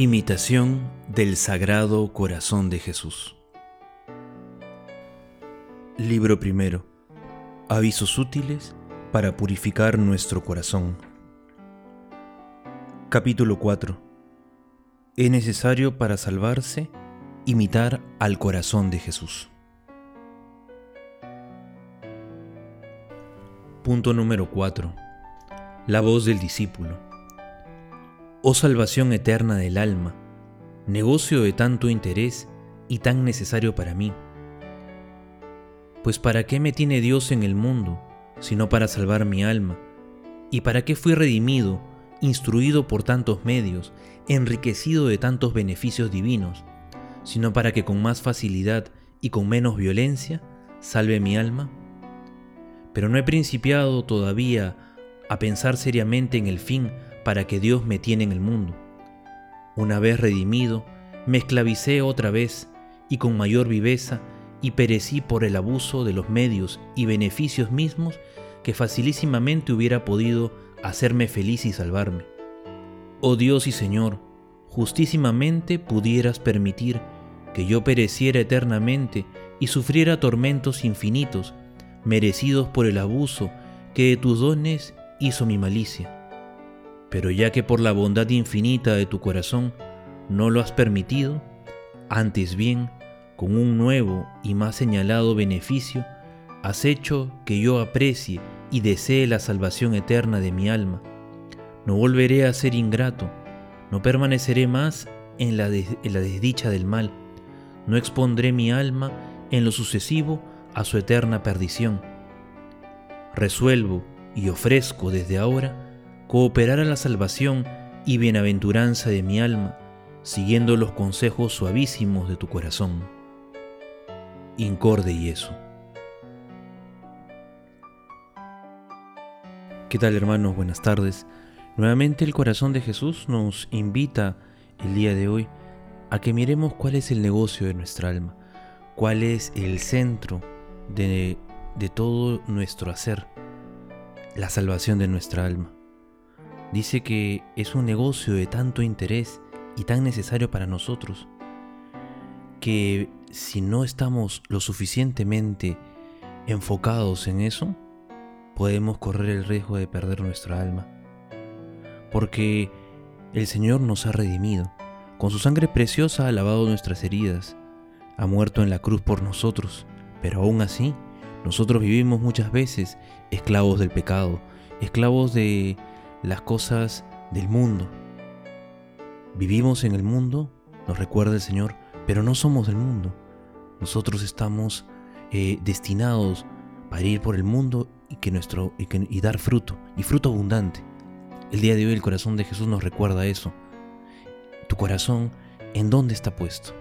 Imitación del Sagrado Corazón de Jesús. Libro primero. Avisos útiles para purificar nuestro corazón. Capítulo 4. Es necesario para salvarse imitar al corazón de Jesús. Punto número 4. La voz del discípulo. Oh salvación eterna del alma, negocio de tanto interés y tan necesario para mí. Pues ¿para qué me tiene Dios en el mundo, sino para salvar mi alma? ¿Y para qué fui redimido, instruido por tantos medios, enriquecido de tantos beneficios divinos, sino para que con más facilidad y con menos violencia salve mi alma? Pero no he principiado todavía a pensar seriamente en el fin para que Dios me tiene en el mundo. Una vez redimido, me esclavicé otra vez y con mayor viveza y perecí por el abuso de los medios y beneficios mismos que facilísimamente hubiera podido hacerme feliz y salvarme. Oh Dios y Señor, justísimamente pudieras permitir que yo pereciera eternamente y sufriera tormentos infinitos, merecidos por el abuso que de tus dones hizo mi malicia. Pero ya que por la bondad infinita de tu corazón no lo has permitido, antes bien, con un nuevo y más señalado beneficio, has hecho que yo aprecie y desee la salvación eterna de mi alma. No volveré a ser ingrato, no permaneceré más en la, en la desdicha del mal, no expondré mi alma en lo sucesivo a su eterna perdición. Resuelvo y ofrezco desde ahora cooperar a la salvación y bienaventuranza de mi alma, siguiendo los consejos suavísimos de tu corazón. Incorde y eso. ¿Qué tal hermanos? Buenas tardes. Nuevamente el corazón de Jesús nos invita el día de hoy a que miremos cuál es el negocio de nuestra alma, cuál es el centro de, de todo nuestro hacer, la salvación de nuestra alma. Dice que es un negocio de tanto interés y tan necesario para nosotros, que si no estamos lo suficientemente enfocados en eso, podemos correr el riesgo de perder nuestra alma. Porque el Señor nos ha redimido, con su sangre preciosa ha lavado nuestras heridas, ha muerto en la cruz por nosotros, pero aún así, nosotros vivimos muchas veces esclavos del pecado, esclavos de las cosas del mundo. Vivimos en el mundo, nos recuerda el Señor, pero no somos del mundo. Nosotros estamos eh, destinados para ir por el mundo y, que nuestro, y, dar fruto, y fruto abundante. El día de hoy el corazón de Jesús nos recuerda eso. Tu corazón, ¿en dónde está puesto?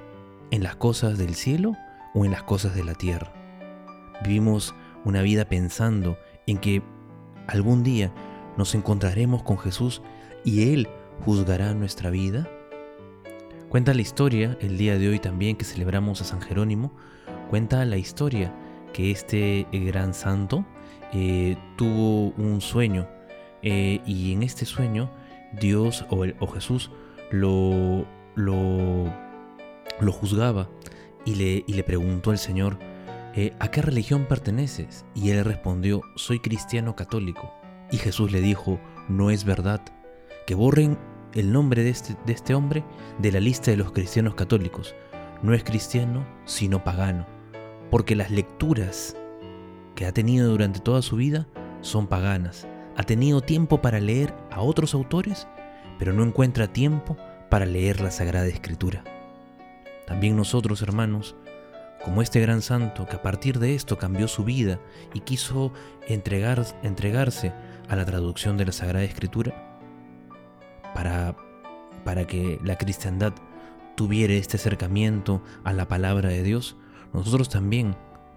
¿En las cosas del cielo o en las cosas de la tierra? Vivimos una vida pensando en que algún día nos encontraremos con Jesús y Él juzgará nuestra vida? Cuenta la historia, el día de hoy también que celebramos a San Jerónimo, cuenta la historia que este eh, gran santo eh, tuvo un sueño eh, y en este sueño Dios o, Jesús lo, lo, lo, juzgaba y le, y le preguntó al Señor, ¿a qué religión perteneces? Y él respondió, soy cristiano católico. Y Jesús le dijo, no es verdad, que borren el nombre de este, de este hombre de la lista de los cristianos católicos. No es cristiano, sino pagano, porque las lecturas que ha tenido durante toda su vida son paganas. Ha tenido tiempo para leer a otros autores, pero no encuentra tiempo para leer la Sagrada Escritura. También nosotros, hermanos, como este gran santo que a partir de esto cambió su vida y quiso entregar, entregarse a la traducción de la Sagrada Escritura para, para que la cristiandad tuviera este acercamiento a la palabra de Dios, nosotros también,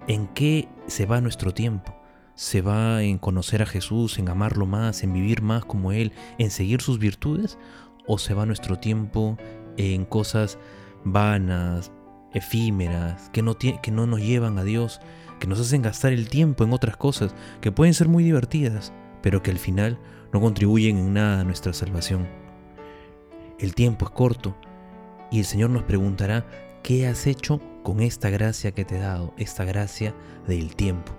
¿en qué se va nuestro tiempo? ¿Se va en conocer a Jesús, en amarlo más, en vivir más como Él, en seguir sus virtudes? ¿O se va nuestro tiempo en cosas vanas, efímeras, que no, que no nos llevan a Dios, que nos hacen gastar el tiempo en otras cosas que pueden ser muy divertidas, pero que al final no contribuyen en nada a nuestra salvación. El tiempo es corto y el Señor nos preguntará, ¿qué has hecho con esta gracia que te he dado, esta gracia del tiempo?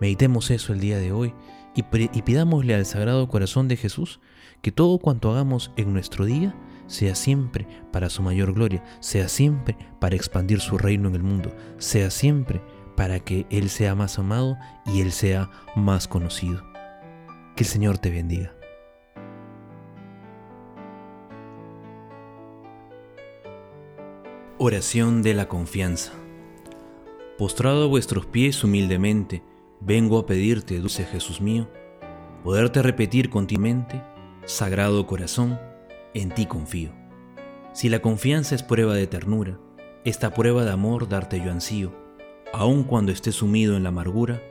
Meditemos eso el día de hoy y, y pidámosle al Sagrado Corazón de Jesús que todo cuanto hagamos en nuestro día sea siempre para su mayor gloria, sea siempre para expandir su reino en el mundo, sea siempre para que Él sea más amado y Él sea más conocido. El Señor te bendiga. Oración de la confianza. Postrado a vuestros pies humildemente, vengo a pedirte, dulce Jesús mío, poderte repetir continuamente, Sagrado Corazón, en ti confío. Si la confianza es prueba de ternura, esta prueba de amor darte yo ansío, aun cuando esté sumido en la amargura,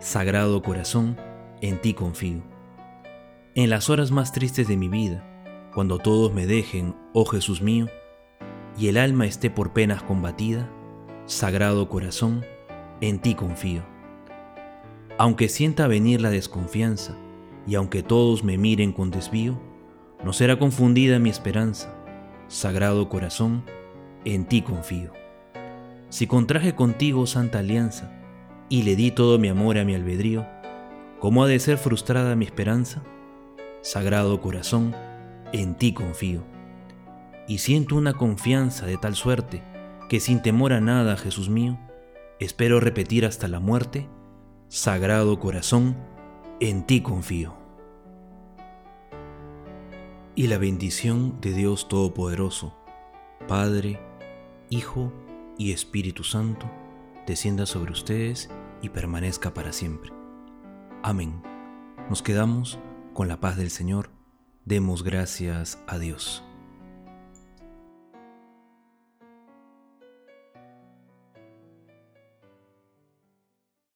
Sagrado Corazón, en ti confío. En las horas más tristes de mi vida, cuando todos me dejen, oh Jesús mío, y el alma esté por penas combatida, Sagrado Corazón, en ti confío. Aunque sienta venir la desconfianza, y aunque todos me miren con desvío, no será confundida mi esperanza. Sagrado corazón, en ti confío. Si contraje contigo santa alianza y le di todo mi amor a mi albedrío, ¿cómo ha de ser frustrada mi esperanza? Sagrado corazón, en ti confío. Y siento una confianza de tal suerte que sin temor a nada, Jesús mío, espero repetir hasta la muerte, Sagrado corazón, en ti confío y la bendición de Dios Todopoderoso, Padre, Hijo y Espíritu Santo, descienda sobre ustedes y permanezca para siempre. Amén. Nos quedamos con la paz del Señor. Demos gracias a Dios.